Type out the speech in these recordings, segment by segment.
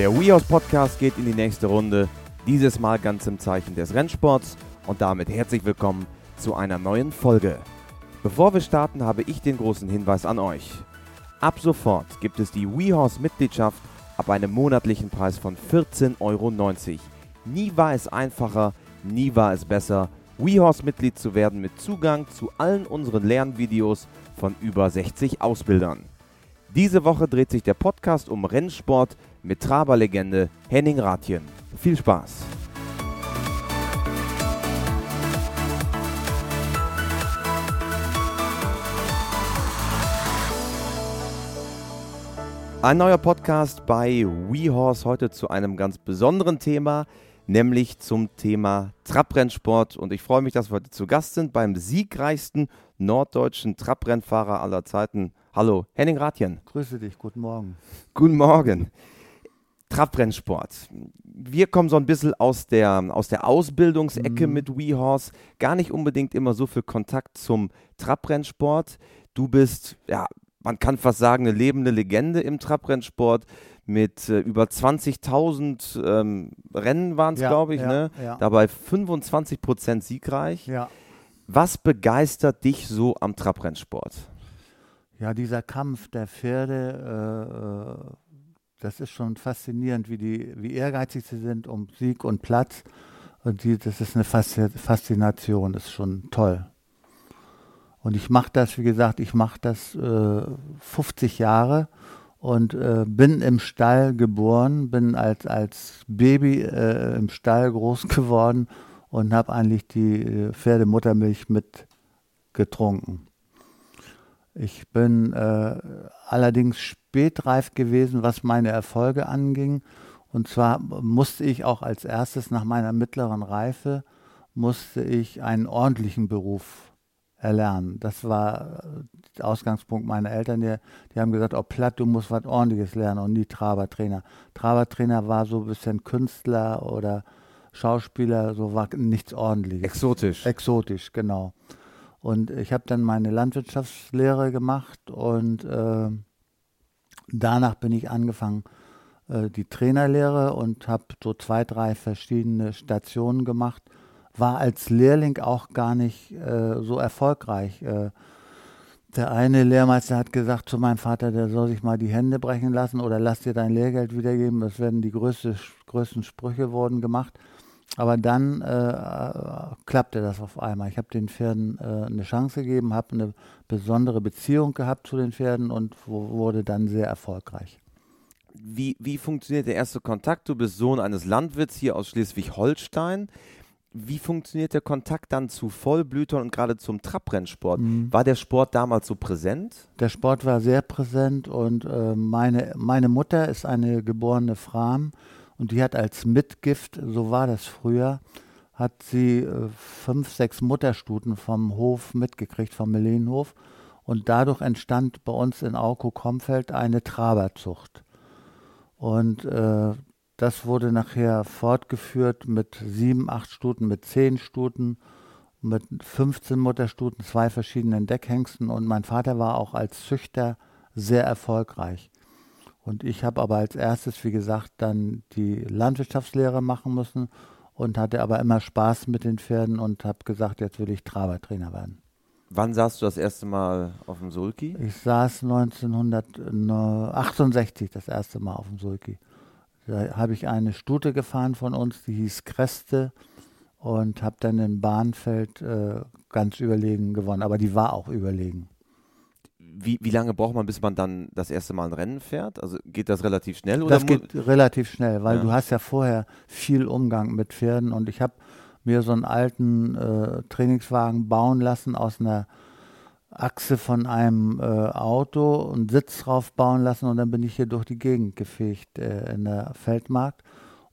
Der WeHorse Podcast geht in die nächste Runde, dieses Mal ganz im Zeichen des Rennsports und damit herzlich willkommen zu einer neuen Folge. Bevor wir starten, habe ich den großen Hinweis an euch. Ab sofort gibt es die WeHorse Mitgliedschaft ab einem monatlichen Preis von 14,90 Euro. Nie war es einfacher, nie war es besser, WeHorse Mitglied zu werden mit Zugang zu allen unseren Lernvideos von über 60 Ausbildern. Diese Woche dreht sich der Podcast um Rennsport mit Traberlegende Henning Rathjen. Viel Spaß! Ein neuer Podcast bei WeHorse heute zu einem ganz besonderen Thema, nämlich zum Thema Trabrennsport. Und ich freue mich, dass wir heute zu Gast sind beim siegreichsten norddeutschen Trabrennfahrer aller Zeiten. Hallo, Henning Rathjen. Grüße dich, guten Morgen. Guten Morgen. Trabrennsport. Wir kommen so ein bisschen aus der, aus der Ausbildungsecke mhm. mit WeHorse. Gar nicht unbedingt immer so viel Kontakt zum Trabrennsport. Du bist ja man kann fast sagen, eine lebende Legende im Trabrennsport mit äh, über 20.000 ähm, Rennen waren es, ja, glaube ich, ja, ne? Ja. dabei 25 Prozent siegreich. Was begeistert dich so am Trabrennsport? Ja, dieser Kampf der Pferde, äh, äh, das ist schon faszinierend, wie, die, wie ehrgeizig sie sind um Sieg und Platz. Und die, das ist eine Faszination, das ist schon toll. Und ich mache das, wie gesagt, ich mache das äh, 50 Jahre und äh, bin im Stall geboren, bin als, als Baby äh, im Stall groß geworden und habe eigentlich die äh, Pferdemuttermilch mit getrunken. Ich bin äh, allerdings spätreif gewesen, was meine Erfolge anging. Und zwar musste ich auch als erstes nach meiner mittleren Reife, musste ich einen ordentlichen Beruf erlernen. Das war der Ausgangspunkt meiner Eltern. Die, die haben gesagt, oh Platt, du musst was Ordentliches lernen und nie Trabertrainer. Trabertrainer war so ein bisschen Künstler oder Schauspieler, so war nichts Ordentliches. Exotisch. Exotisch, genau. Und ich habe dann meine Landwirtschaftslehre gemacht und äh, danach bin ich angefangen, äh, die Trainerlehre und habe so zwei, drei verschiedene Stationen gemacht war als Lehrling auch gar nicht äh, so erfolgreich. Äh, der eine Lehrmeister hat gesagt zu meinem Vater, der soll sich mal die Hände brechen lassen oder lass dir dein Lehrgeld wiedergeben. Das werden die größte, größten Sprüche wurden gemacht. Aber dann äh, klappte das auf einmal. Ich habe den Pferden äh, eine Chance gegeben, habe eine besondere Beziehung gehabt zu den Pferden und wurde dann sehr erfolgreich. Wie, wie funktioniert der erste Kontakt? Du bist Sohn eines Landwirts hier aus Schleswig-Holstein wie funktioniert der Kontakt dann zu Vollblütern und gerade zum Trabrennsport? Mhm. War der Sport damals so präsent? Der Sport war sehr präsent und äh, meine, meine Mutter ist eine geborene Fram und die hat als Mitgift, so war das früher, hat sie äh, fünf, sechs Mutterstuten vom Hof mitgekriegt, vom Melenhof. Und dadurch entstand bei uns in Auko-Komfeld eine Traberzucht. Und äh, das wurde nachher fortgeführt mit sieben, acht Stuten, mit zehn Stuten, mit 15 Mutterstuten, zwei verschiedenen Deckhengsten und mein Vater war auch als Züchter sehr erfolgreich. Und ich habe aber als erstes, wie gesagt, dann die Landwirtschaftslehre machen müssen und hatte aber immer Spaß mit den Pferden und habe gesagt, jetzt will ich Trabertrainer werden. Wann saßt du das erste Mal auf dem Sulki? Ich saß 1968 das erste Mal auf dem Sulki. Da habe ich eine Stute gefahren von uns, die hieß Kreste und habe dann in Bahnfeld äh, ganz überlegen gewonnen. Aber die war auch überlegen. Wie, wie lange braucht man, bis man dann das erste Mal ein Rennen fährt? Also geht das relativ schnell? Oder das geht relativ schnell, weil ja. du hast ja vorher viel Umgang mit Pferden und ich habe mir so einen alten äh, Trainingswagen bauen lassen aus einer Achse von einem äh, Auto und Sitz drauf bauen lassen und dann bin ich hier durch die Gegend gefegt äh, in der Feldmarkt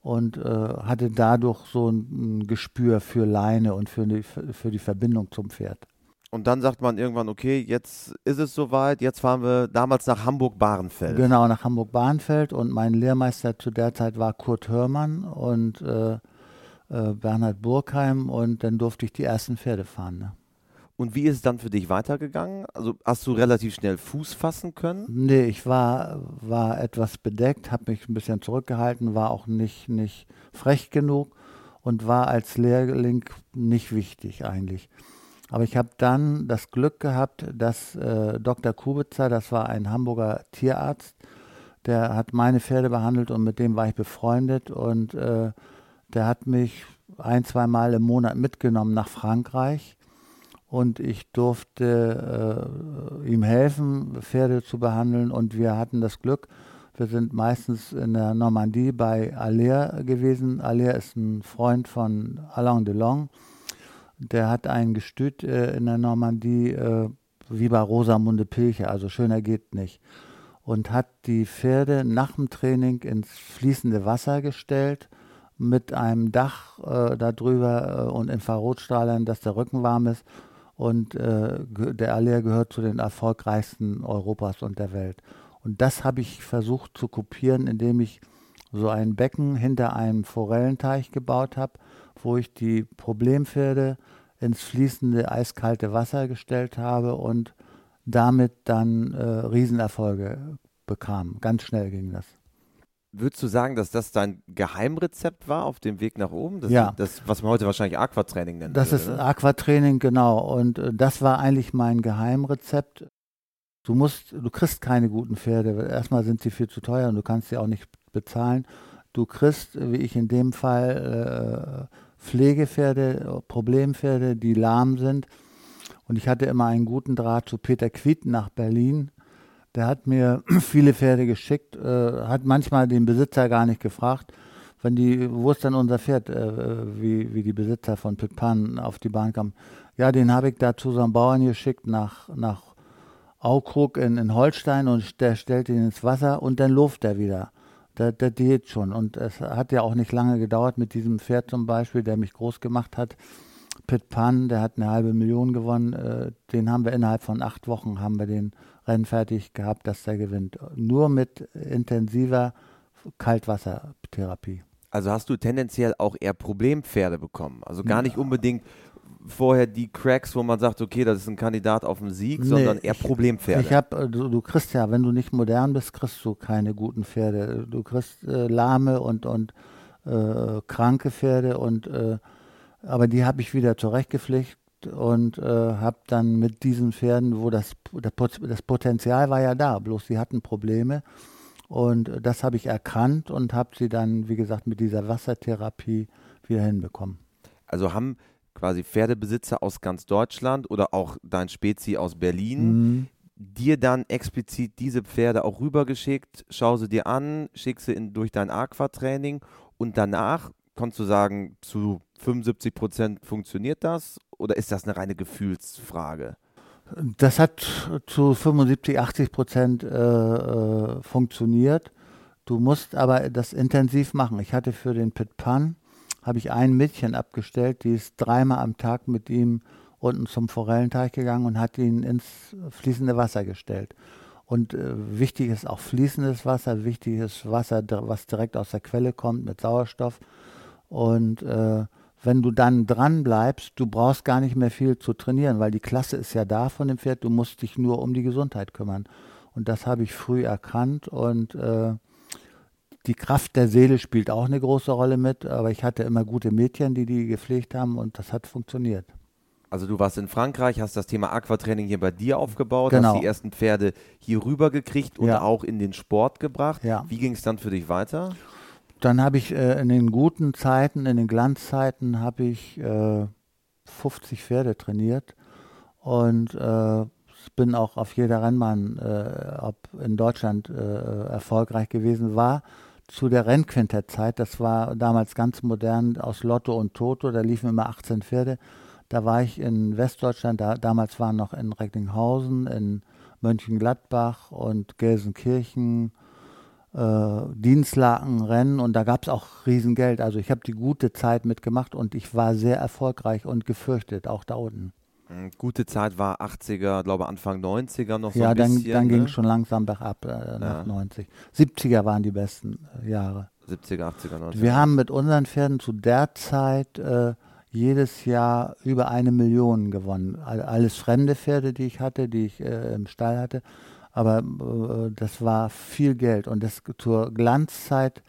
und äh, hatte dadurch so ein, ein, Gespür für Leine und für die, für die Verbindung zum Pferd. Und dann sagt man irgendwann, okay, jetzt ist es soweit, jetzt fahren wir damals nach Hamburg-Bahrenfeld. Genau, nach Hamburg-Bahrenfeld und mein Lehrmeister zu der Zeit war Kurt Hörmann und äh, äh, Bernhard Burkheim und dann durfte ich die ersten Pferde fahren. Ne? Und wie ist es dann für dich weitergegangen? Also hast du relativ schnell Fuß fassen können? Nee, ich war, war etwas bedeckt, habe mich ein bisschen zurückgehalten, war auch nicht, nicht frech genug und war als Lehrling nicht wichtig eigentlich. Aber ich habe dann das Glück gehabt, dass äh, Dr. Kubitzer, das war ein Hamburger Tierarzt, der hat meine Pferde behandelt und mit dem war ich befreundet und äh, der hat mich ein, zwei Mal im Monat mitgenommen nach Frankreich und ich durfte äh, ihm helfen, Pferde zu behandeln und wir hatten das Glück, wir sind meistens in der Normandie bei Aller gewesen. Aller ist ein Freund von Alain Delon. Der hat ein Gestüt äh, in der Normandie äh, wie bei Rosamunde Pilcher, also schöner geht nicht. Und hat die Pferde nach dem Training ins fließende Wasser gestellt mit einem Dach äh, darüber äh, und Infrarotstrahlern, dass der Rücken warm ist und äh, der Aller gehört zu den erfolgreichsten Europas und der Welt. Und das habe ich versucht zu kopieren, indem ich so ein Becken hinter einem Forellenteich gebaut habe, wo ich die Problempferde ins fließende eiskalte Wasser gestellt habe und damit dann äh, Riesenerfolge bekam. Ganz schnell ging das. Würdest du sagen, dass das dein Geheimrezept war auf dem Weg nach oben? Das, ja. Das, was man heute wahrscheinlich Aquatraining nennt. Das ist Aquatraining, genau. Und äh, das war eigentlich mein Geheimrezept. Du musst, du kriegst keine guten Pferde. Erstmal sind sie viel zu teuer und du kannst sie auch nicht bezahlen. Du kriegst, wie ich in dem Fall, äh, Pflegepferde, Problempferde, die lahm sind. Und ich hatte immer einen guten Draht zu Peter Quiet nach Berlin der hat mir viele Pferde geschickt, äh, hat manchmal den Besitzer gar nicht gefragt, wenn die, wo ist denn unser Pferd, äh, wie, wie die Besitzer von Pitpan auf die Bahn kamen. Ja, den habe ich da zu so einem Bauern geschickt nach, nach Aukrug in, in Holstein und der stellt ihn ins Wasser und dann luft er wieder. Der, der geht schon. Und es hat ja auch nicht lange gedauert mit diesem Pferd zum Beispiel, der mich groß gemacht hat. Pit Pan, der hat eine halbe Million gewonnen. Äh, den haben wir innerhalb von acht Wochen haben wir den Rennen fertig gehabt, dass der gewinnt. Nur mit intensiver Kaltwassertherapie. Also hast du tendenziell auch eher Problempferde bekommen. Also gar nicht unbedingt vorher die Cracks, wo man sagt, okay, das ist ein Kandidat auf den Sieg, nee, sondern eher ich, Problempferde. Ich hab, äh, du, du, kriegst ja, wenn du nicht modern bist, kriegst du keine guten Pferde. Du kriegst äh, lahme und, und äh, kranke Pferde und äh, aber die habe ich wieder zurechtgepflegt und äh, habe dann mit diesen Pferden, wo das, das Potenzial war ja da, bloß sie hatten Probleme. Und das habe ich erkannt und habe sie dann, wie gesagt, mit dieser Wassertherapie wieder hinbekommen. Also haben quasi Pferdebesitzer aus ganz Deutschland oder auch dein Spezi aus Berlin mhm. dir dann explizit diese Pferde auch rübergeschickt, schau sie dir an, schick sie in, durch dein Aquatraining und danach konntest du sagen, zu 75 Prozent funktioniert das oder ist das eine reine Gefühlsfrage? Das hat zu 75, 80 Prozent äh, äh, funktioniert. Du musst aber das intensiv machen. Ich hatte für den Pit Pan, habe ich ein Mädchen abgestellt, die ist dreimal am Tag mit ihm unten zum Forellenteich gegangen und hat ihn ins fließende Wasser gestellt. Und äh, wichtig ist auch fließendes Wasser, wichtig ist Wasser, was direkt aus der Quelle kommt mit Sauerstoff. Und äh, wenn du dann dran bleibst, du brauchst gar nicht mehr viel zu trainieren, weil die Klasse ist ja da von dem Pferd, du musst dich nur um die Gesundheit kümmern. Und das habe ich früh erkannt und äh, die Kraft der Seele spielt auch eine große Rolle mit, aber ich hatte immer gute Mädchen, die die gepflegt haben und das hat funktioniert. Also du warst in Frankreich, hast das Thema Aquatraining hier bei dir aufgebaut, genau. hast die ersten Pferde hier rüber gekriegt und ja. auch in den Sport gebracht. Ja. Wie ging es dann für dich weiter? Dann habe ich äh, in den guten Zeiten, in den Glanzzeiten, habe ich äh, 50 Pferde trainiert und äh, bin auch auf jeder Rennbahn, äh, ob in Deutschland, äh, erfolgreich gewesen war. Zu der Rennquintettzeit, das war damals ganz modern aus Lotto und Toto, da liefen immer 18 Pferde. Da war ich in Westdeutschland, da, damals waren noch in Recklinghausen, in Mönchengladbach und Gelsenkirchen äh, Dienstlakenrennen und da gab es auch Riesengeld. Also ich habe die gute Zeit mitgemacht und ich war sehr erfolgreich und gefürchtet, auch da unten. Hm, gute Zeit war 80er, glaube Anfang 90er noch so ja, ein bisschen. Ja, dann, dann ne? ging es schon langsam bergab äh, nach ja. 90. 70er waren die besten äh, Jahre. 70er, 80er, 90er. Wir haben mit unseren Pferden zu der Zeit äh, jedes Jahr über eine Million gewonnen. Alles fremde Pferde, die ich hatte, die ich äh, im Stall hatte. Aber äh, das war viel Geld. Und das, zur Glanzzeit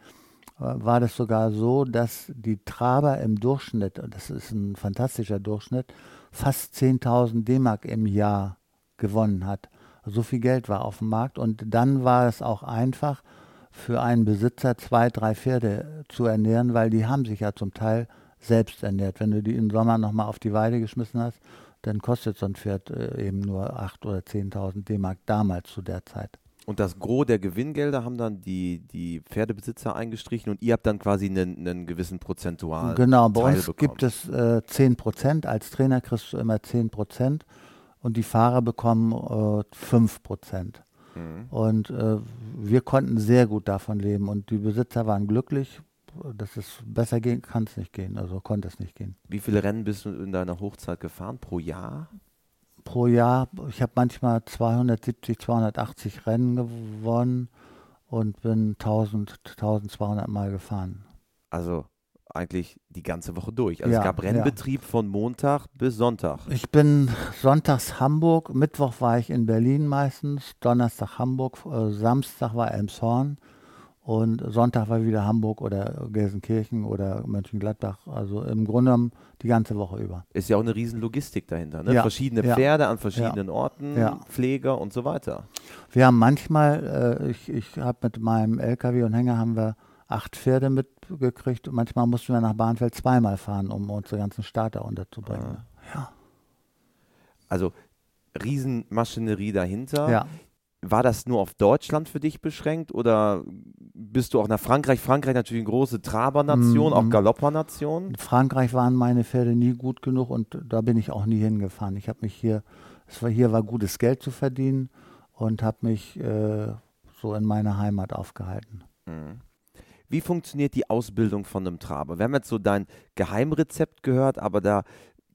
war das sogar so, dass die Traber im Durchschnitt, und das ist ein fantastischer Durchschnitt, fast 10.000 D-Mark im Jahr gewonnen hat. So viel Geld war auf dem Markt. Und dann war es auch einfach für einen Besitzer, zwei, drei Pferde zu ernähren, weil die haben sich ja zum Teil selbst ernährt. Wenn du die im Sommer nochmal auf die Weide geschmissen hast, dann kostet so ein Pferd äh, eben nur 8.000 oder 10.000 D-Mark damals zu der Zeit. Und das Gros der Gewinngelder haben dann die, die Pferdebesitzer eingestrichen und ihr habt dann quasi einen, einen gewissen prozentualen Genau, bei Teil uns bekommen. gibt es äh, 10 Prozent. Als Trainer kriegst du immer 10 Prozent und die Fahrer bekommen äh, 5 Prozent. Mhm. Und äh, wir konnten sehr gut davon leben und die Besitzer waren glücklich. Das ist besser gehen, kann es nicht gehen, also konnte es nicht gehen. Wie viele Rennen bist du in deiner Hochzeit gefahren pro Jahr? Pro Jahr, ich habe manchmal 270, 280 Rennen gewonnen und bin 1000, 1200 Mal gefahren. Also eigentlich die ganze Woche durch. Also Ja, es gab Rennbetrieb von Montag bis Sonntag. Ich bin sonntags Hamburg, Mittwoch war ich in Berlin meistens, Donnerstag Hamburg, äh, Samstag war Elmshorn und Sonntag war wieder Hamburg oder Gelsenkirchen oder Mönchengladbach. Also im Grunde genommen die ganze Woche über. Ist ja auch eine riesen Logistik dahinter. Ne? Ja, Verschiedene ja, Pferde an verschiedenen Orten, Ja. Pfleger und so weiter. Wir haben manchmal, äh, ich, ich habe mit meinem LKW und Hänger haben wir acht Pferde mitgekriegt und manchmal mussten wir nach Bahnfeld zweimal fahren, um unsere ganzen Starter unterzubringen. Ja. Also Riesenmaschinerie dahinter. ja. War das nur auf Deutschland für dich beschränkt oder bist du auch nach Frankreich? Frankreich natürlich eine große Trabernation, Mhm. auch Galoppernation. In Frankreich waren meine Pferde nie gut genug und da bin ich auch nie hingefahren. Ich habe mich hier, es war hier war gutes Geld zu verdienen und habe mich äh, so in meiner Heimat aufgehalten. Mhm. Wie funktioniert die Ausbildung von einem Traber? Wir haben jetzt so dein Geheimrezept gehört, aber da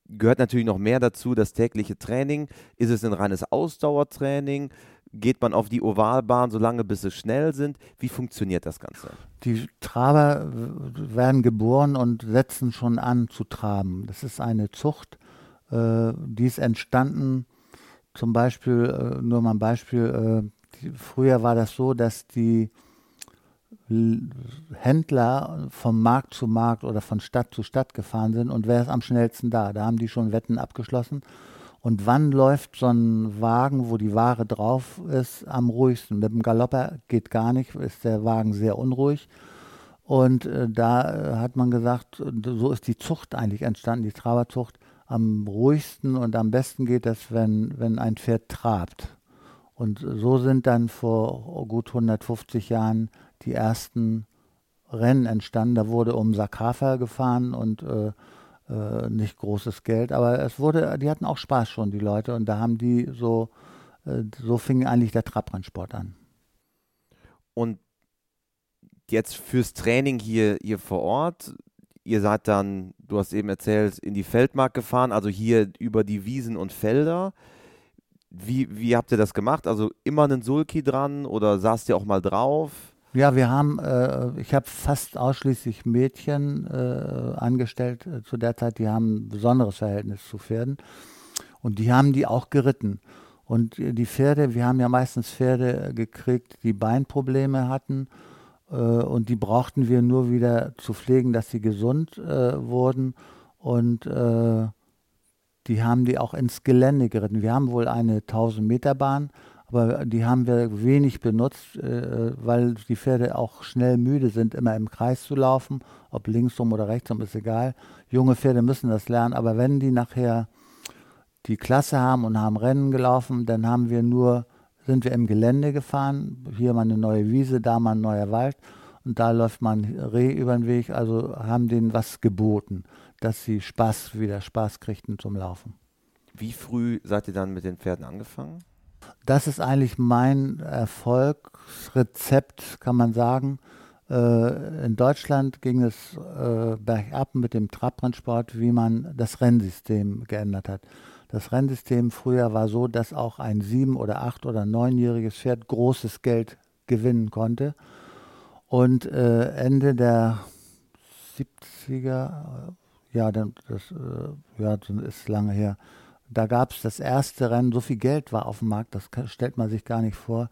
gehört natürlich noch mehr dazu, das tägliche Training. Ist es ein reines Ausdauertraining? Geht man auf die Ovalbahn so lange, bis sie schnell sind? Wie funktioniert das Ganze? Die Traber werden geboren und setzen schon an zu traben. Das ist eine Zucht, äh, die ist entstanden, zum Beispiel, äh, nur mal ein Beispiel, äh, die, früher war das so, dass die Händler vom Markt zu Markt oder von Stadt zu Stadt gefahren sind und wer ist am schnellsten da? Da haben die schon Wetten abgeschlossen. Und wann läuft so ein Wagen, wo die Ware drauf ist, am ruhigsten? Mit dem Galopper geht gar nicht, ist der Wagen sehr unruhig. Und äh, da äh, hat man gesagt, so ist die Zucht eigentlich entstanden, die Traberzucht. Am ruhigsten und am besten geht das, wenn, wenn ein Pferd trabt. Und so sind dann vor gut 150 Jahren die ersten Rennen entstanden. Da wurde um Sakafa gefahren und äh, äh, nicht großes Geld, aber es wurde, die hatten auch Spaß schon, die Leute, und da haben die so, äh, so fing eigentlich der Trabrennsport an. Und jetzt fürs Training hier, hier vor Ort, ihr seid dann, du hast eben erzählt, in die Feldmark gefahren, also hier über die Wiesen und Felder. Wie, wie habt ihr das gemacht? Also immer einen Sulki dran oder saßt ihr auch mal drauf? Ja, wir haben, äh, ich habe fast ausschließlich Mädchen äh, angestellt äh, zu der Zeit, die haben ein besonderes Verhältnis zu Pferden und die haben die auch geritten. Und die Pferde, wir haben ja meistens Pferde gekriegt, die Beinprobleme hatten äh, und die brauchten wir nur wieder zu pflegen, dass sie gesund äh, wurden und äh, die haben die auch ins Gelände geritten. Wir haben wohl eine 1000 Meter Bahn, aber die haben wir wenig benutzt, äh, weil die Pferde auch schnell müde sind, immer im Kreis zu laufen, ob linksrum oder rechtsrum ist egal. Junge Pferde müssen das lernen, aber wenn die nachher die Klasse haben und haben Rennen gelaufen, dann haben wir nur, sind wir im Gelände gefahren, hier mal eine neue Wiese, da mal ein neuer Wald und da läuft man Reh über den Weg, also haben denen was geboten, dass sie Spaß, wieder Spaß kriegten zum Laufen. Wie früh seid ihr dann mit den Pferden angefangen? Das ist eigentlich mein Erfolgsrezept, kann man sagen. Äh, in Deutschland ging es äh, bergab mit dem Trabrennsport, wie man das Rennsystem geändert hat. Das Rennsystem früher war so, dass auch ein sieben- oder acht- oder neunjähriges Pferd großes Geld gewinnen konnte. Und äh, Ende der 70er ja, das, ja, das ist lange her. Da gab es das erste Rennen, so viel Geld war auf dem Markt, das stellt man sich gar nicht vor.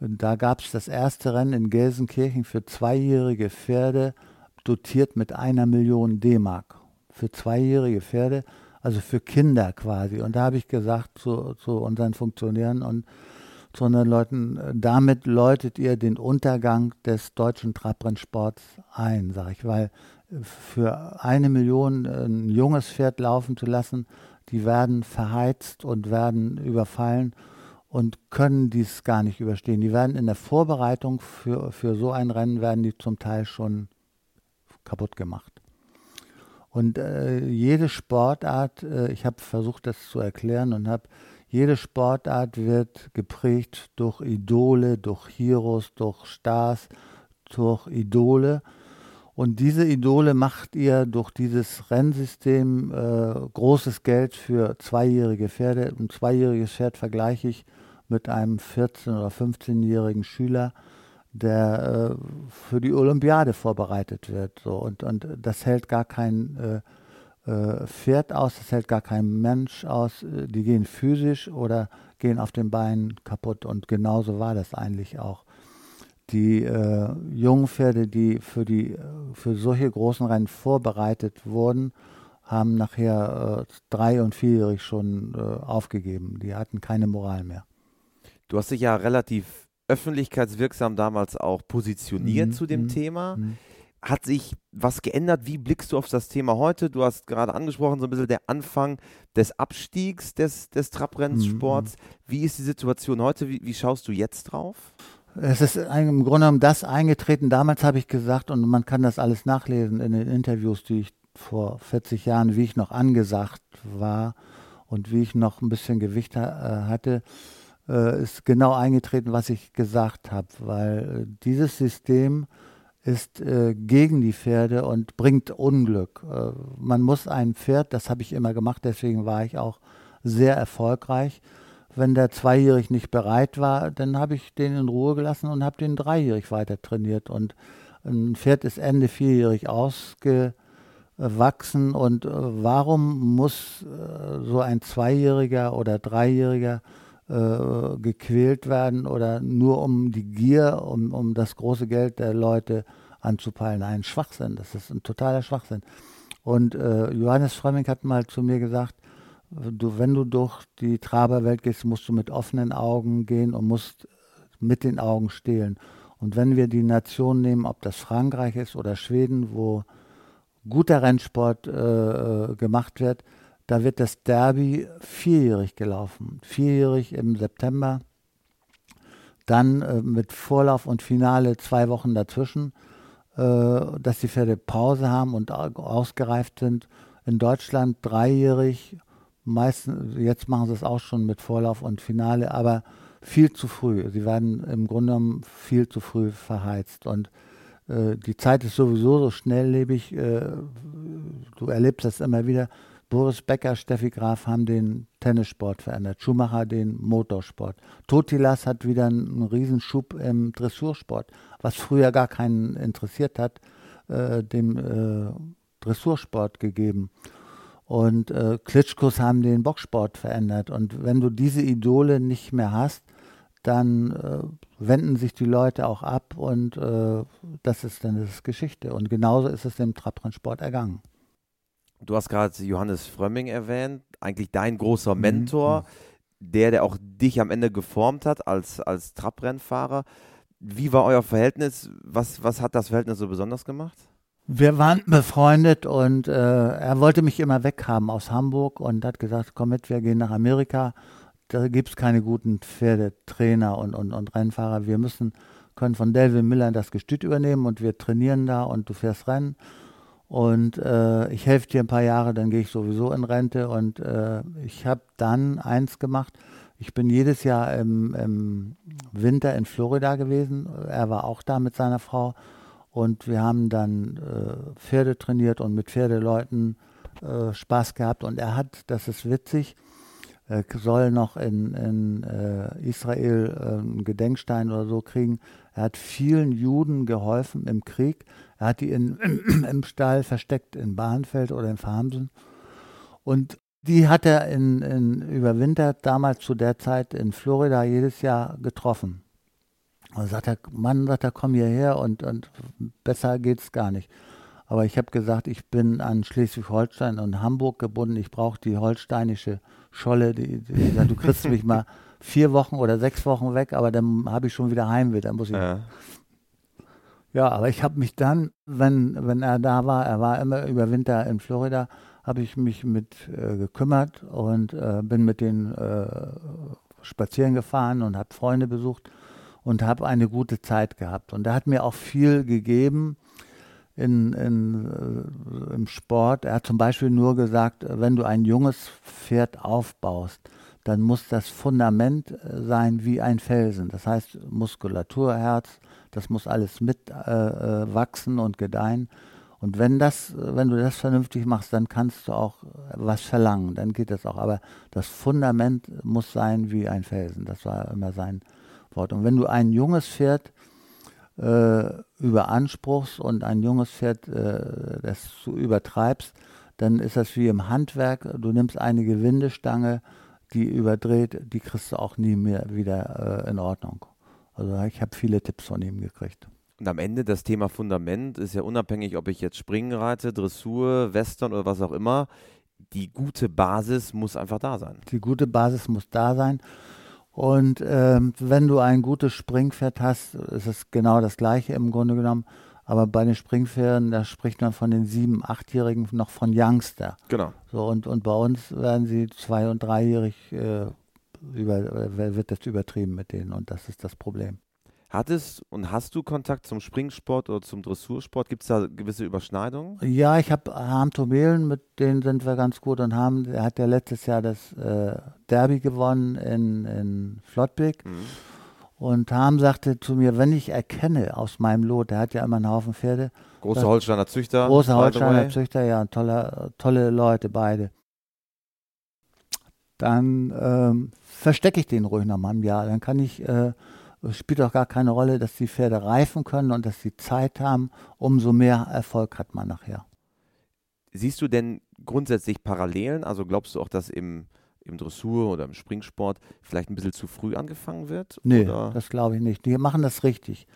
Da gab es das erste Rennen in Gelsenkirchen für zweijährige Pferde, dotiert mit einer Million D-Mark. Für zweijährige Pferde, also für Kinder quasi. Und da habe ich gesagt zu, zu unseren Funktionären und zu unseren Leuten, damit läutet ihr den Untergang des deutschen Trabrennsports ein, sage ich, weil für eine Million ein junges Pferd laufen zu lassen, die werden verheizt und werden überfallen und können dies gar nicht überstehen. Die werden in der Vorbereitung für, für so ein Rennen, werden die zum Teil schon kaputt gemacht. Und äh, jede Sportart, äh, ich habe versucht, das zu erklären und habe, jede Sportart wird geprägt durch Idole, durch Heroes, durch Stars, durch Idole. Und diese Idole macht ihr durch dieses Rennsystem äh, großes Geld für zweijährige Pferde. Ein zweijähriges Pferd vergleiche ich mit einem 14- oder 15-jährigen Schüler, der äh, für die Olympiade vorbereitet wird. So. Und, und das hält gar kein äh, äh Pferd aus, das hält gar kein Mensch aus. Die gehen physisch oder gehen auf den Beinen kaputt. Und genauso war das eigentlich auch die äh, jungen Pferde, die für, die für solche großen Rennen vorbereitet wurden, haben nachher äh, drei- und vierjährig schon äh, aufgegeben. Die hatten keine Moral mehr. Du hast dich ja relativ öffentlichkeitswirksam damals auch positioniert mhm. zu dem mhm. Thema. Mhm. Hat sich was geändert? Wie blickst du auf das Thema heute? Du hast gerade angesprochen, so ein bisschen der Anfang des Abstiegs des, des Trabrennsports. Mhm. Wie ist die Situation heute? Wie, wie schaust du jetzt drauf? Es ist im Grunde genommen das eingetreten. Damals habe ich gesagt, und man kann das alles nachlesen in den Interviews, die ich vor 40 Jahren, wie ich noch angesagt war und wie ich noch ein bisschen Gewicht äh, hatte, äh, ist genau eingetreten, was ich gesagt habe, weil dieses System ist äh, gegen die Pferde und bringt Unglück. Äh, man muss ein Pferd, das habe ich immer gemacht, deswegen war ich auch sehr erfolgreich, wenn der zweijährig nicht bereit war, dann habe ich den in Ruhe gelassen und habe den dreijährig weiter trainiert. Und ein Pferd ist Ende vierjährig ausgewachsen. Und äh, warum muss äh, so ein Zweijähriger oder Dreijähriger äh, gequält werden oder nur um die Gier, um, um das große Geld der Leute anzupeilen? Ein Schwachsinn, das ist ein totaler Schwachsinn. Und äh, Johannes Frömming hat mal zu mir gesagt, du, wenn du durch die Traberwelt gehst, musst du mit offenen Augen gehen und musst mit den Augen stehlen. Und wenn wir die Nation nehmen, ob das Frankreich ist oder Schweden, wo guter Rennsport äh, äh, gemacht wird, da wird das Derby vierjährig gelaufen. Vierjährig im September, dann äh, mit Vorlauf und Finale zwei Wochen dazwischen, äh, dass die Pferde Pause haben und ausgereift sind. In Deutschland dreijährig meistens, jetzt machen sie es auch schon mit Vorlauf und Finale, aber viel zu früh. Sie werden im Grunde genommen viel zu früh verheizt. Und äh, die Zeit ist sowieso so schnelllebig. Äh, du erlebst das immer wieder. Boris Becker, Steffi Graf haben den Tennissport verändert, Schumacher den Motorsport. Totilas hat wieder einen Riesenschub im Dressursport, was früher gar keinen interessiert hat, äh, dem äh, Dressursport gegeben. Und äh, Klitschkos haben den Boxsport verändert. Und wenn du diese Idole nicht mehr hast, dann äh, wenden sich die Leute auch ab und äh, das ist dann das Geschichte. Und genauso ist es dem Trabrennsport ergangen. Du hast gerade Johannes Frömming erwähnt, eigentlich dein großer mhm, Mentor, mhm. der, der auch dich am Ende geformt hat als, als Trabrennfahrer. Wie war euer Verhältnis? Was, was hat das Verhältnis so besonders gemacht? Wir waren befreundet und äh, er wollte mich immer weghaben aus Hamburg und hat gesagt, komm mit, wir gehen nach Amerika. Da gibt es keine guten Pferdetrainer und, und, und Rennfahrer. Wir müssen, können von Delvin Miller das Gestüt übernehmen und wir trainieren da und du fährst Rennen. Und äh, ich helfe dir ein paar Jahre, dann gehe ich sowieso in Rente. Und äh, ich habe dann eins gemacht. Ich bin jedes Jahr im, im Winter in Florida gewesen. Er war auch da mit seiner Frau. Und wir haben dann äh, Pferde trainiert und mit Pferdeleuten äh, Spaß gehabt. Und er hat, das ist witzig, äh, soll noch in, in äh, Israel äh, einen Gedenkstein oder so kriegen. Er hat vielen Juden geholfen im Krieg. Er hat die in, im, im Stall versteckt in Bahnfeld oder in Farmsen. Und die hat er in, in überwintert, damals zu der Zeit in Florida jedes Jahr getroffen. Und sagt er, Mann, sagt er, komm hierher und, und besser geht's gar nicht. Aber ich habe gesagt, ich bin an Schleswig-Holstein und Hamburg gebunden. Ich brauche die holsteinische Scholle. Die, die, du kriegst mich mal vier Wochen oder sechs Wochen weg, aber dann habe ich schon wieder Heimweh. Dann muss ich. Ja, ja aber ich habe mich dann, wenn, wenn er da war, er war immer über Winter in Florida, habe ich mich mit äh, gekümmert und äh, bin mit denen äh, spazieren gefahren und habe Freunde besucht und habe eine gute Zeit gehabt. Und er hat mir auch viel gegeben in, in, äh, im Sport. Er hat zum Beispiel nur gesagt, wenn du ein junges Pferd aufbaust, dann muss das Fundament äh, sein wie ein Felsen. Das heißt Muskulatur, Herz, das muss alles mit äh, äh, wachsen und gedeihen. Und wenn das, wenn du das vernünftig machst, dann kannst du auch was verlangen, dann geht das auch. Aber das Fundament muss sein wie ein Felsen. Das war immer sein Wort. Und wenn du ein junges Pferd äh, überanspruchst und ein junges Pferd äh, das zu übertreibst, dann ist das wie im Handwerk. Du nimmst eine Gewindestange, die überdreht, die kriegst du auch nie mehr wieder äh, in Ordnung. Also ich habe viele Tipps von ihm gekriegt. Und am Ende das Thema Fundament ist ja unabhängig, ob ich jetzt Springen reite, Dressur, Western oder was auch immer. Die gute Basis muss einfach da sein. Die gute Basis muss da sein. Und ähm, wenn du ein gutes Springpferd hast, ist es genau das gleiche im Grunde genommen. Aber bei den Springpferden, da spricht man von den sieben, achtjährigen noch von Youngster. Genau. So und, und bei uns werden sie zwei- und dreijährig äh, über, äh, wird das übertrieben mit denen und das ist das Problem. Hattest und hast du Kontakt zum Springsport oder zum Dressursport? Gibt es da gewisse Überschneidungen? Ja, ich habe Harm Tomelen, mit denen sind wir ganz gut und haben, er hat ja letztes Jahr das äh, Derby gewonnen in, in Flottbeck. Mhm. Und Harm sagte zu mir, wenn ich erkenne aus meinem Lot, der hat ja immer einen Haufen Pferde. Große Holsteiner Züchter. Große Holsteiner Züchter, ja, tolle, tolle Leute beide. Dann ähm, verstecke ich den ruhig noch mal im Jahr. Dann kann ich äh, spielt auch gar keine Rolle, dass die Pferde reifen können und dass sie Zeit haben. Umso mehr Erfolg hat man nachher. Siehst du denn grundsätzlich Parallelen? Also glaubst du auch, dass im, im Dressur oder im Springsport vielleicht ein bisschen zu früh angefangen wird? Nee, oder? das glaube ich nicht. Die machen das richtig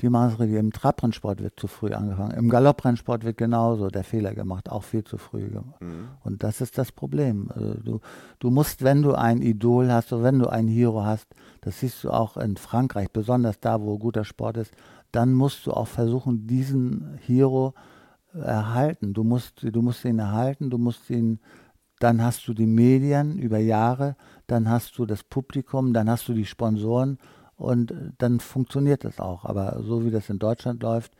die Maßregel im Trabrennsport wird zu früh angefangen. Im Galopprennsport wird genauso der Fehler gemacht, auch viel zu früh gemacht. Mhm. Und das ist das Problem. Also du, du musst, wenn du ein Idol hast oder wenn du einen Hero hast, das siehst du auch in Frankreich, besonders da, wo guter Sport ist, dann musst du auch versuchen, diesen Hero erhalten. Du musst, du musst ihn erhalten, du musst ihn, dann hast du die Medien über Jahre, dann hast du das Publikum, dann hast du die Sponsoren und äh, dann funktioniert das auch. Aber so wie das in Deutschland läuft,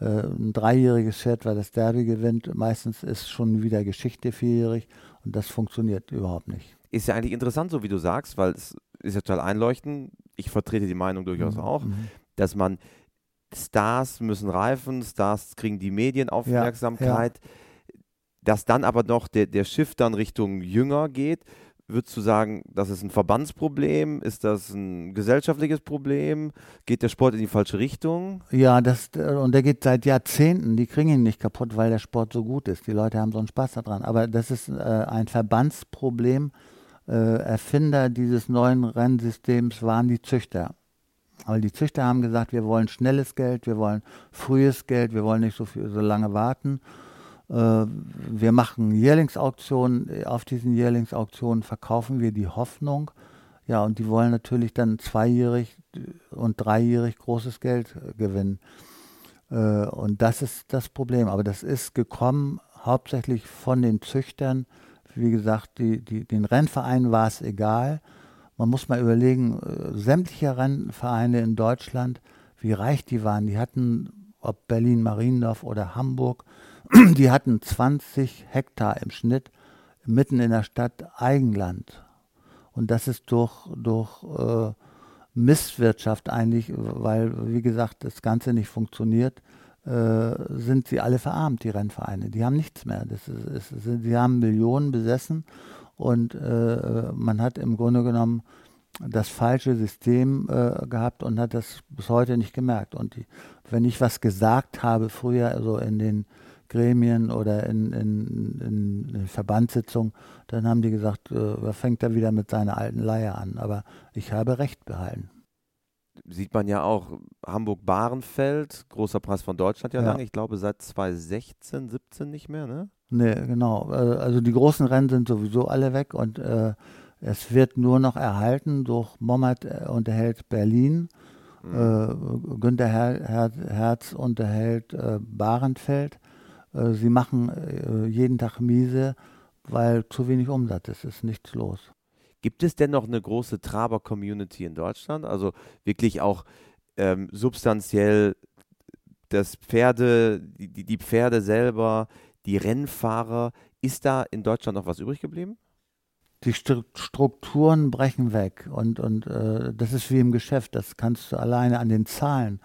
äh, ein dreijähriges Pferd, weil das Derby gewinnt, meistens ist schon wieder Geschichte vierjährig und das funktioniert überhaupt nicht. Ist ja eigentlich interessant, so wie du sagst, weil es ist ja total einleuchtend. Ich vertrete die Meinung durchaus mhm. auch, mhm. dass man Stars müssen reifen, Stars kriegen die Medienaufmerksamkeit, ja, ja. dass dann aber noch der, der Shift dann Richtung Jünger geht Würdest du sagen, das ist ein Verbandsproblem? Ist das ein gesellschaftliches Problem? Geht der Sport in die falsche Richtung? Ja, das, und der geht seit Jahrzehnten. Die kriegen ihn nicht kaputt, weil der Sport so gut ist. Die Leute haben so einen Spaß daran. Aber das ist äh, ein Verbandsproblem. Äh, Erfinder dieses neuen Rennsystems waren die Züchter. Aber die Züchter haben gesagt, wir wollen schnelles Geld, wir wollen frühes Geld, wir wollen nicht so, viel, so lange warten. Äh, wir machen Jährlingsauktionen. Auf diesen Jährlingsauktionen verkaufen wir die Hoffnung. Ja, und die wollen natürlich dann zweijährig und dreijährig großes Geld gewinnen. Äh, und das ist das Problem. Aber das ist gekommen hauptsächlich von den Züchtern. Wie gesagt, die, die, den Rennvereinen war es egal. Man muss mal überlegen, äh, sämtliche Rennvereine in Deutschland, wie reich die waren. Die hatten, ob Berlin-Mariendorf oder Hamburg, die hatten 20 Hektar im Schnitt mitten in der Stadt Eigenland. Und das ist durch, durch äh, Mistwirtschaft eigentlich, weil, wie gesagt, das Ganze nicht funktioniert, äh, sind sie alle verarmt, die Rennvereine. Die haben nichts mehr. Das ist, ist, sie haben Millionen besessen und äh, man hat im Grunde genommen das falsche System äh, gehabt und hat das bis heute nicht gemerkt. Und die, wenn ich was gesagt habe früher, also in den Gremien oder in, in, in, Verbandssitzungen, dann haben die gesagt, äh, fängt er wieder mit seiner alten Leier an. Aber ich habe Recht behalten. Sieht man ja auch Hamburg-Bahrenfeld, großer Preis von Deutschland ja, ja. lange, ich glaube seit 2016, 17 nicht mehr, ne? Nee, genau. Äh, also die großen Rennen sind sowieso alle weg und äh, es wird nur noch erhalten durch Mommert äh, unterhält Berlin, mhm. äh, Günter Her Her Herz unterhält äh, Bahrenfeld. Äh, sie machen äh, jeden Tag miese, weil zu wenig Umsatz ist, ist nichts los. Gibt es denn noch eine große Traber-Community in Deutschland? Also wirklich auch ähm, substanziell das Pferde, die, die Pferde selber, die Rennfahrer. Ist da in Deutschland noch was übrig geblieben? Die Strukturen brechen weg und, und äh, das ist wie im Geschäft, das kannst du alleine an den Zahlen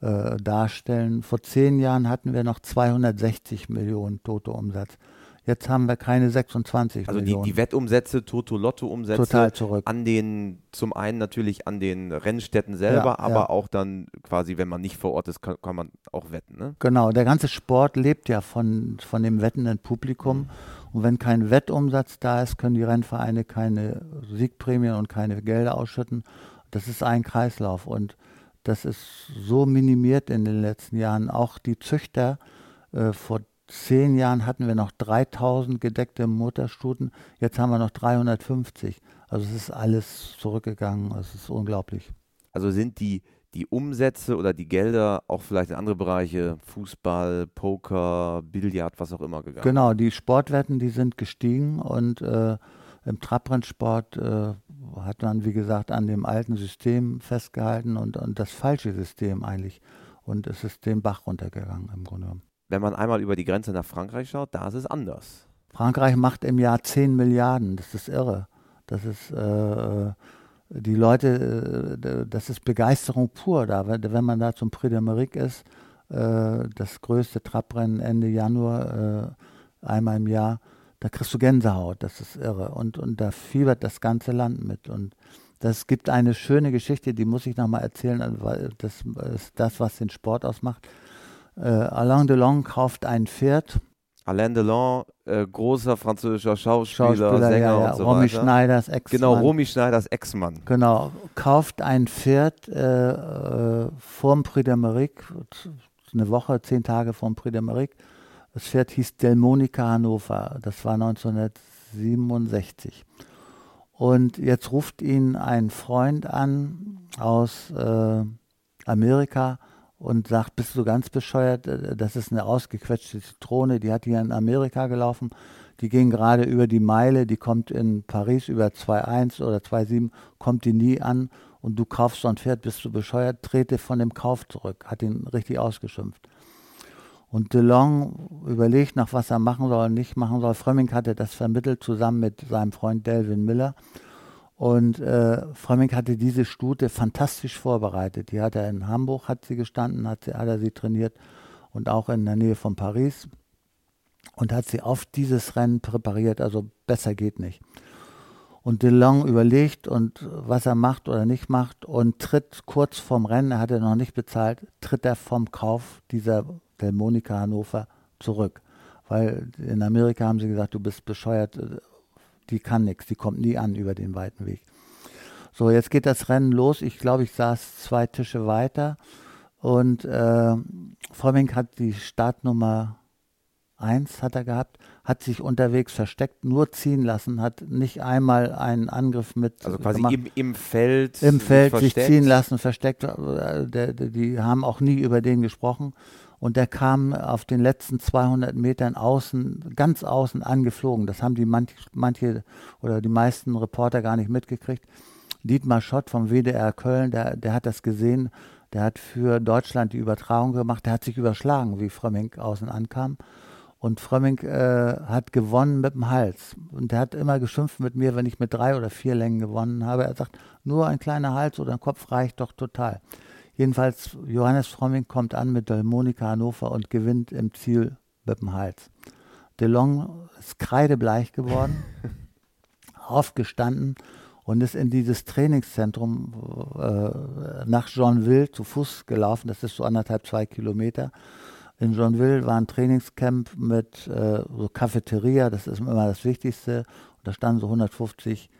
äh, darstellen. Vor zehn Jahren hatten wir noch 260 Millionen Toto-Umsatz. Jetzt haben wir keine 26 also Millionen. Also die, die, Wettumsätze, Toto-Lotto-Umsätze Total zurück. an den, zum einen natürlich an den Rennstätten selber, ja, aber ja. auch dann quasi, wenn man nicht vor Ort ist, kann, kann man auch wetten. Ne? Genau, der ganze Sport lebt ja von, von dem wettenden Publikum. Mhm. Und wenn kein Wettumsatz da ist, können die Rennvereine keine Siegprämien und keine Gelder ausschütten. Das ist ein Kreislauf und das ist so minimiert in den letzten Jahren. Auch die Züchter äh, vor zehn Jahren hatten wir noch 3000 gedeckte Mutterstuten, jetzt haben wir noch 350. Also es ist alles zurückgegangen, es ist unglaublich. Also sind die, die Umsätze oder die Gelder auch vielleicht in andere Bereiche, Fußball, Poker, Billard, was auch immer gegangen? Genau, die Sportwetten, die sind gestiegen und äh, im Trabrennsport äh, hat man, wie gesagt, an dem alten System festgehalten und, und das falsche System eigentlich. Und es ist den Bach runtergegangen im Grunde genommen wenn man einmal über die Grenze nach Frankreich schaut, da ist es anders. Frankreich macht im Jahr 10 Milliarden, das ist irre. Das ist äh, die Leute, äh, das ist Begeisterung pur da. Wenn, man da zum Prix d'Amérique ist, äh, das größte Trabrennen Ende Januar, äh, einmal im Jahr, da kriegst du Gänsehaut, das ist irre. Und, und da fiebert das ganze Land mit. Und das gibt eine schöne Geschichte, die muss ich nochmal erzählen, weil das ist das, was den Sport ausmacht. Äh, Alain Delon kauft ein Pferd. Alain Delon, äh, großer französischer Schauspieler, Schauspieler Sänger ja, ja. und so Romy weiter. Schneiders Ex-Mann. Genau, Romy Schneiders Ex-Mann. Genau, kauft ein Pferd äh, äh, vorm Prix d'Amérique, eine Woche, zehn Tage vorm Prix d'Amérique. Das Pferd hieß Delmonica Hannover, das war 1967. Und jetzt ruft ihn ein Freund an aus äh, Amerika und sagt, bist du ganz bescheuert, äh, das ist eine ausgequetschte Zitrone, die hat hier in Amerika gelaufen, die ging gerade über die Meile, die kommt in Paris über 2,1 oder 2,7, kommt die nie an. Und du kaufst so ein Pferd, bist du bescheuert, trete von dem Kauf zurück, hat ihn richtig ausgeschimpft. Und DeLong überlegt nach, was er machen soll und nicht machen soll. Frömming hatte das vermittelt zusammen mit seinem Freund Delvin Miller. Und äh, Frömming hatte diese Stute fantastisch vorbereitet. Die hat er in Hamburg, hat sie gestanden, hat, sie, hat er sie trainiert und auch in der Nähe von Paris und hat sie auf dieses Rennen präpariert. Also besser geht nicht. Und DeLong überlegt und was er macht oder nicht macht und tritt kurz vorm Rennen, er hatte noch nicht bezahlt, tritt er vom Kauf dieser Delmonica Hannover zurück. Weil in Amerika haben sie gesagt, du bist bescheuert, die kann nichts, die kommt nie an über den weiten Weg. So, jetzt geht das Rennen los. Ich glaube, ich saß zwei Tische weiter und äh, Frömming hat die Startnummer 1 hat er gehabt, hat sich unterwegs versteckt, nur ziehen lassen, hat nicht einmal einen Angriff mit. Also quasi im, im, Feld. Im Feld sich ziehen lassen, versteckt. Äh, die haben auch nie über den gesprochen und der kam auf den letzten 200 Metern außen, ganz außen angeflogen. Das haben die manch, manche oder die meisten Reporter gar nicht mitgekriegt. Dietmar Schott vom WDR Köln, der, der hat das gesehen. Der hat für Deutschland die Übertragung gemacht. Der hat sich überschlagen, wie Frömming außen ankam. Und Frömming äh, hat gewonnen mit dem Hals. Und der hat immer geschimpft mit mir, wenn ich mit drei oder vier Längen gewonnen habe. Er sagt, nur ein kleiner Hals oder ein Kopf reicht doch total. Jedenfalls, Johannes Fromming kommt an mit Delmonica Hannover und gewinnt im Ziel mit dem Hals. DeLong ist kreidebleich geworden. aufgestanden und ist in dieses Trainingszentrum äh, nach Jeanville zu Fuß gelaufen. Das ist so anderthalb, zwei Kilometer. In Jeanville war ein Trainingscamp mit äh, so Cafeteria, das ist immer das Wichtigste. Und da standen so 150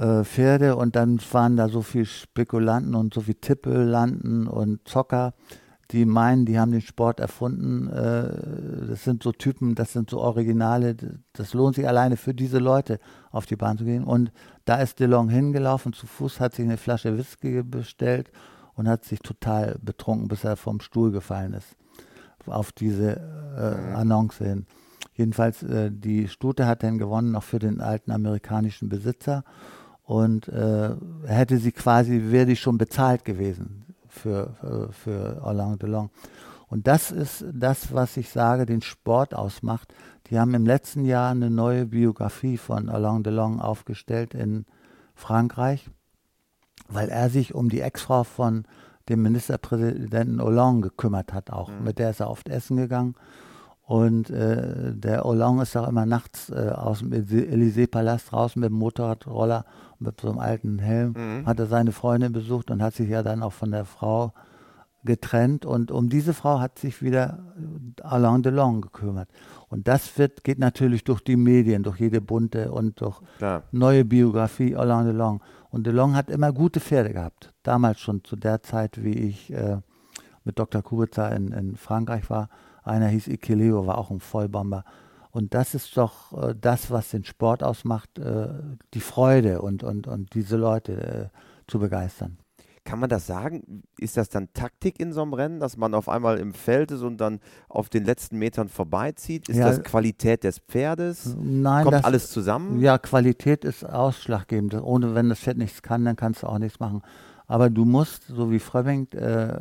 äh, Pferde und dann waren da so viele Spekulanten und so viele Tippelanden und Zocker, die meinen, die haben den Sport erfunden. Äh, das sind so Typen, das sind so Originale. Das lohnt sich alleine für diese Leute auf die Bahn zu gehen. Und da ist DeLong hingelaufen, zu Fuß, hat sich eine Flasche Whisky bestellt und hat sich total betrunken, bis er vom Stuhl gefallen ist. Auf diese äh, mhm. Annonce hin. Jedenfalls, äh, die Stute hat dann gewonnen, noch für den alten amerikanischen Besitzer. Und äh, hätte sie quasi, wäre die schon bezahlt gewesen für, für, für Alain Delon. Und das ist das, was ich sage, den Sport ausmacht. Die haben im letzten Jahr eine neue Biografie von Alain Delon aufgestellt in Frankreich, weil er sich um die Ex-Frau von dem Ministerpräsidenten Hollande gekümmert hat auch. Mhm. Mit der ist er oft essen gegangen. Und äh, der Hollande ist auch immer nachts äh, aus dem Élysée-Palast draußen mit dem Motorradroller, mit so einem alten Helm, mhm. hat er seine Freundin besucht und hat sich ja dann auch von der Frau getrennt. Und um diese Frau hat sich wieder Alain Delon gekümmert. Und das wird, geht natürlich durch die Medien, durch jede bunte und durch Klar. neue Biografie Alain Delon. Und Delon hat immer gute Pferde gehabt. Damals schon zu der Zeit, wie ich äh, mit Dr. Kubica in, in Frankreich war einer hieß Ikileo, war auch ein Vollbomber. Und das ist doch äh, das, was den Sport ausmacht, äh, die Freude und, und, und diese Leute äh, zu begeistern. Kann man das sagen? Ist das dann Taktik in so einem Rennen, dass man auf einmal im Feld ist und dann auf den letzten Metern vorbeizieht? Ist ja, das Qualität des Pferdes? Nein. Kommt das, alles zusammen? Ja, Qualität ist ausschlaggebend. Ohne, wenn das Pferd nichts kann, dann kannst du auch nichts machen. Aber du musst, so wie Frömming, äh,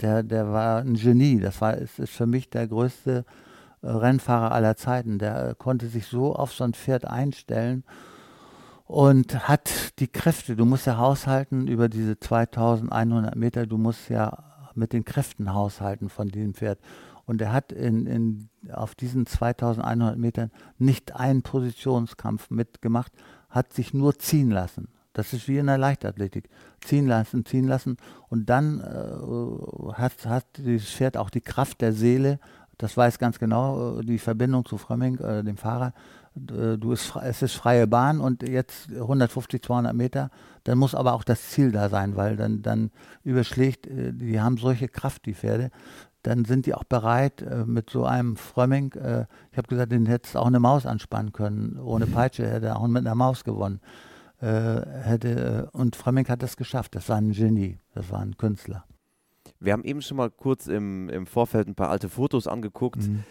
der, der war ein Genie. Das war, ist, ist für mich der größte Rennfahrer aller Zeiten. Der konnte sich so auf so ein Pferd einstellen und hat die Kräfte. Du musst ja haushalten über diese 2100 Meter. Du musst ja mit den Kräften haushalten von diesem Pferd. Und er hat in, in, auf diesen 2100 Metern nicht einen Positionskampf mitgemacht, hat sich nur ziehen lassen. Das ist wie in der Leichtathletik. Ziehen lassen, ziehen lassen. Und dann äh, hat, hat dieses Pferd auch die Kraft der Seele. Das weiß ganz genau äh, die Verbindung zu Frömming, äh, dem Fahrer. Äh, du ist, es ist freie Bahn und jetzt 150, 200 Meter. Dann muss aber auch das Ziel da sein, weil dann, dann überschlägt, äh, die haben solche Kraft, die Pferde dann sind die auch bereit mit so einem Frömming. Ich habe gesagt, den hättest auch eine Maus anspannen können. Ohne Peitsche hätte er auch mit einer Maus gewonnen hätte, und Frömming hat das geschafft. Das war ein Genie, das war ein Künstler. Wir haben eben schon mal kurz im, im Vorfeld ein paar alte Fotos angeguckt. Mhm.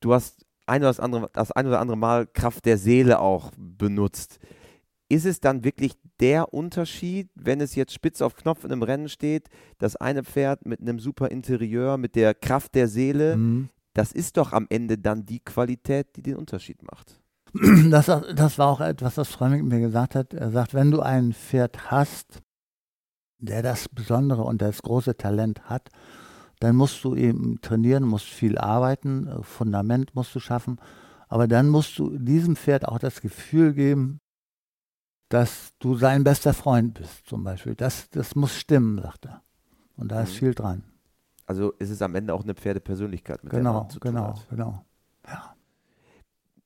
Du hast ein oder das, andere, das ein oder andere Mal Kraft der Seele auch benutzt. Ist es dann wirklich der Unterschied, wenn es jetzt spitz auf Knopf in einem Rennen steht, das eine Pferd mit einem super Interieur, mit der Kraft der Seele, mhm. das ist doch am Ende dann die Qualität, die den Unterschied macht. das, das war auch etwas, was Frömming mir gesagt hat. Er sagt, wenn du ein Pferd hast, der das Besondere und das große Talent hat, dann musst du eben trainieren, musst viel arbeiten, Fundament musst du schaffen, aber dann musst du diesem Pferd auch das Gefühl geben, dass du sein bester Freund bist, zum Beispiel. Das, das muss stimmen, sagt er. Und da ist mhm. viel dran. Also ist es am Ende auch eine Pferdepersönlichkeit, mit genau, der man zu tun genau, hat. Genau, genau. Ja.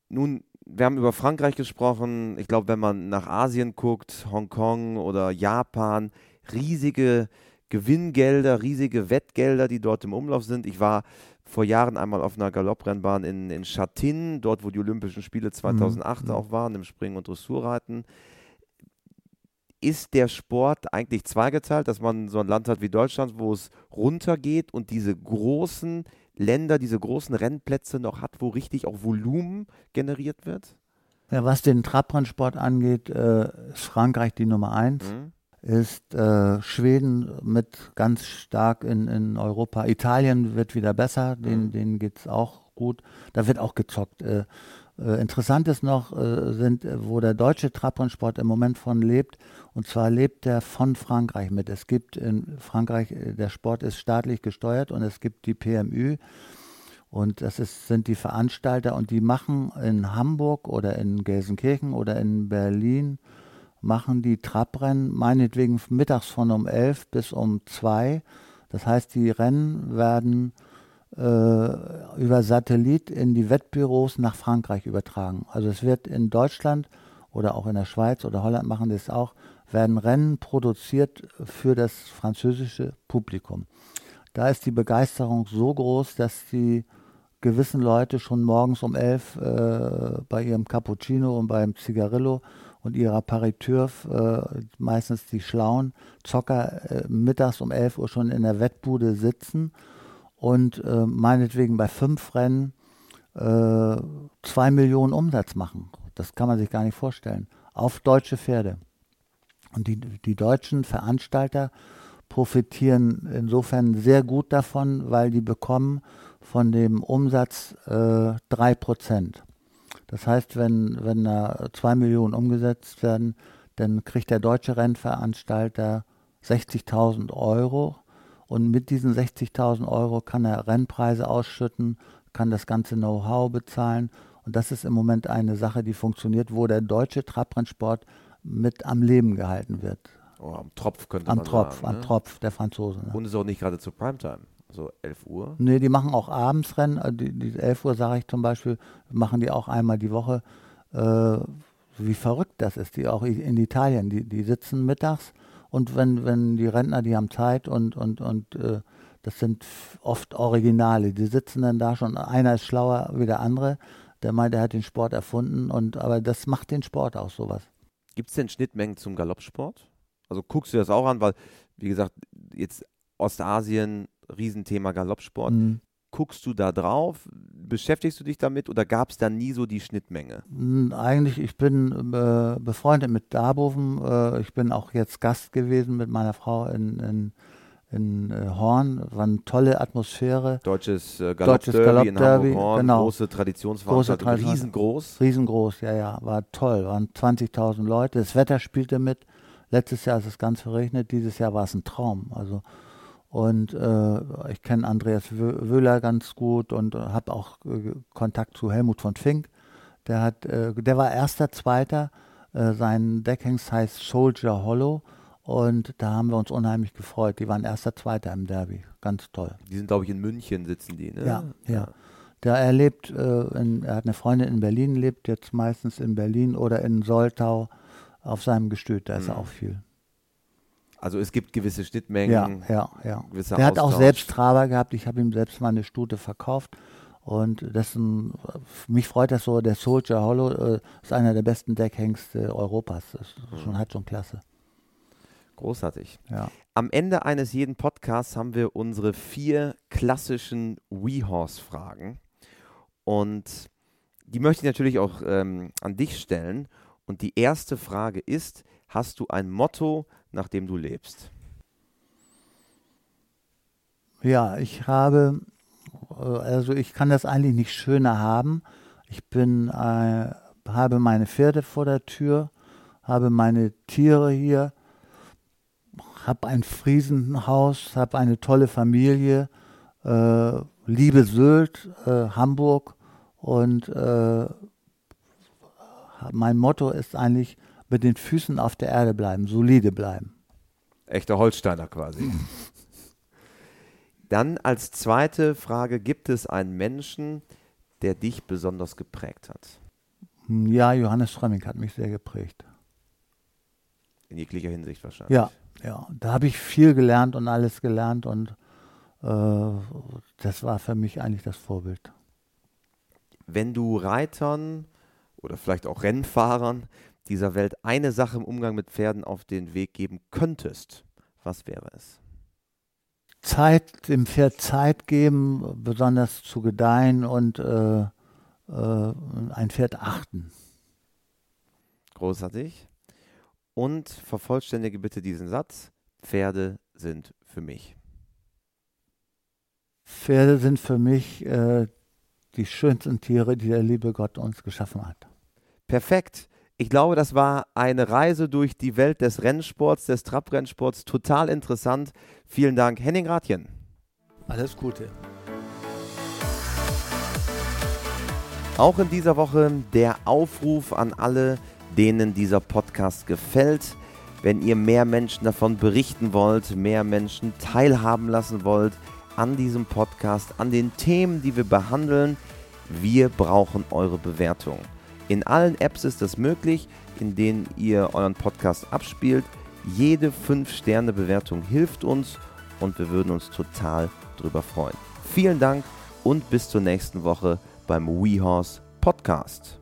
Nun wir haben über Frankreich gesprochen. Ich glaube, wenn man nach Asien guckt, Hongkong oder Japan, riesige Gewinngelder, riesige Wettgelder, die dort im Umlauf sind. Ich war vor Jahren einmal auf einer Galopprennbahn in, in Châtillon, dort wo die Olympischen Spiele 2008 mhm. auch waren, im Springen- und Dressurreiten. Ist der Sport eigentlich zweigeteilt, dass man so ein Land hat wie Deutschland, wo es runtergeht und diese großen Länder diese großen Rennplätze noch hat, wo richtig auch Volumen generiert wird? Ja, was den Trabrennsport angeht, äh, ist Frankreich die Nummer eins. Mhm. Ist äh, Schweden mit ganz stark in, in Europa. Italien wird wieder besser, mhm. denen geht es auch gut. Da wird auch gezockt. Äh, äh, interessant ist noch, äh, sind, wo der deutsche Trabrennsport im Moment von lebt. Und zwar lebt er von Frankreich mit. Es gibt in Frankreich, äh, der Sport ist staatlich gesteuert und es gibt die PMU. Und das ist, sind die Veranstalter und die machen in Hamburg oder in Gelsenkirchen oder in Berlin, machen die Trabrennen meinetwegen mittags von um 11 bis um 2. Das heißt, die Rennen werden äh, über Satellit in die Wettbüros nach Frankreich übertragen. Also es wird in Deutschland oder auch in der Schweiz oder Holland machen das auch, werden Rennen produziert für das französische Publikum. Da ist die Begeisterung so groß, dass die gewissen Leute schon morgens um elf äh, bei ihrem Cappuccino und beim Zigarillo und ihrer Paritürf, äh, meistens die schlauen Zocker, äh, mittags um 11 Uhr schon in der Wettbude sitzen und äh, meinetwegen bei fünf Rennen äh, zwei Millionen Umsatz machen. Das kann man sich gar nicht vorstellen. Auf deutsche Pferde. Und die, die deutschen Veranstalter profitieren insofern sehr gut davon, weil die bekommen von dem Umsatz äh, 3%. Das heißt, wenn, wenn da 2 Millionen umgesetzt werden, dann kriegt der deutsche Rennveranstalter 60.000 Euro und mit diesen 60.000 Euro kann er Rennpreise ausschütten, kann das ganze Know-how bezahlen und das ist im Moment eine Sache, die funktioniert, wo der deutsche Trabrennsport mit am Leben gehalten wird. Oh, am Tropf könnte am man Tropf, sagen. Am ne? Tropf, der Franzose. Ne? Und ist auch nicht gerade zu Primetime, so 11 Uhr. Nee, die machen auch Abendsrennen. Also die, die 11 Uhr, sage ich zum Beispiel, machen die auch einmal die Woche. Äh, wie verrückt das ist, die auch in Italien. Die, die sitzen mittags und wenn, wenn die Rentner, die haben Zeit und, und, und äh, das sind oft Originale. Die sitzen dann da schon, einer ist schlauer wie der andere. Der meint, er hat den Sport erfunden und aber das macht den Sport auch sowas. Gibt es denn Schnittmengen zum Galoppsport? Also guckst du das auch an, weil, wie gesagt, jetzt Ostasien, Riesenthema Galoppsport. Mhm. Guckst du da drauf? Beschäftigst du dich damit oder gab es da nie so die Schnittmenge? Mm, Eigentlich, ich bin äh, befreundet mit Darboven. Äh, ich bin auch jetzt Gast gewesen mit meiner Frau in, in, in äh, Horn. War eine tolle Atmosphäre. Deutsches äh, Deutsches Galoppderby in Galoppderby, Hamburg-Horn, genau. große Traditionsveranstaltung, Große Tradition- riesengroß. Riesengroß, ja, ja, war toll. Waren 20.000 Leute. Das Wetter spielte mit. Letztes Jahr ist es ganz verregnet. Dieses Jahr war es ein Traum. Also und äh, ich kenne Andreas Wö- Wöhler ganz gut und habe auch äh, Kontakt zu Helmut von Fink. Der hat, äh, der war erster, zweiter. Äh, sein Deckhengst heißt Soldier Hollow und da haben wir uns unheimlich gefreut. Die waren erster, zweiter im Derby. Ganz toll. Die sind, glaube ich, in München sitzen die, ne? Ja, ja. Der er lebt, äh, in, er hat eine Freundin in Berlin, lebt jetzt meistens in Berlin oder in Soltau auf seinem Gestüt, da ist er Mhm. auch viel. Also es gibt gewisse Ja, Schnittmengen. ja, ja. gewisser Der hat auch selbst Traber gehabt, ich habe ihm selbst mal eine Stute verkauft und das ein, mich freut das so, der Soldier Hollow äh, ist einer der besten Deckhengste Europas, das ist Mhm. schon, hat schon Klasse. Großartig. Ja. Am Ende eines jeden Podcasts haben wir unsere vier klassischen WeHorse-Fragen. Und die möchte ich natürlich auch ähm, an dich stellen. Und die erste Frage ist, hast du ein Motto, nach dem du lebst? Ja, ich habe, also ich kann das eigentlich nicht schöner haben. Ich bin, äh, habe meine Pferde vor der Tür, habe meine Tiere hier, habe ein Friesenhaus, habe eine tolle Familie, äh, liebe Sylt, äh, Hamburg und äh, mein Motto ist eigentlich mit den Füßen auf der Erde bleiben, solide bleiben. Echter Holsteiner quasi. Dann als zweite Frage, gibt es einen Menschen, der dich besonders geprägt hat? Ja, Johannes Strömming hat mich sehr geprägt. In jeglicher Hinsicht wahrscheinlich. Ja, ja, da habe ich viel gelernt und alles gelernt und äh, das war für mich eigentlich das Vorbild. Wenn du Reitern oder vielleicht auch Rennfahrern dieser Welt eine Sache im Umgang mit Pferden auf den Weg geben könntest, was wäre es? Zeit, dem Pferd Zeit geben, besonders zu gedeihen und äh, äh, ein Pferd achten. Großartig. Und vervollständige bitte diesen Satz. Pferde sind für mich. Pferde sind für mich äh, die schönsten Tiere, die der liebe Gott uns geschaffen hat. Perfekt. Ich glaube, das war eine Reise durch die Welt des Rennsports, des Trabrennsports. Total interessant. Vielen Dank, Henning Rathjen. Alles Gute. Auch in dieser Woche der Aufruf an alle, denen dieser Podcast gefällt. Wenn ihr mehr Menschen davon berichten wollt, mehr Menschen teilhaben lassen wollt an diesem Podcast, an den Themen, die wir behandeln, wir brauchen eure Bewertung. In allen Apps ist das möglich, in denen ihr euren Podcast abspielt. Jede 5-Sterne-Bewertung hilft uns und wir würden uns total drüber freuen. Vielen Dank und bis zur nächsten Woche beim WeHorse Podcast.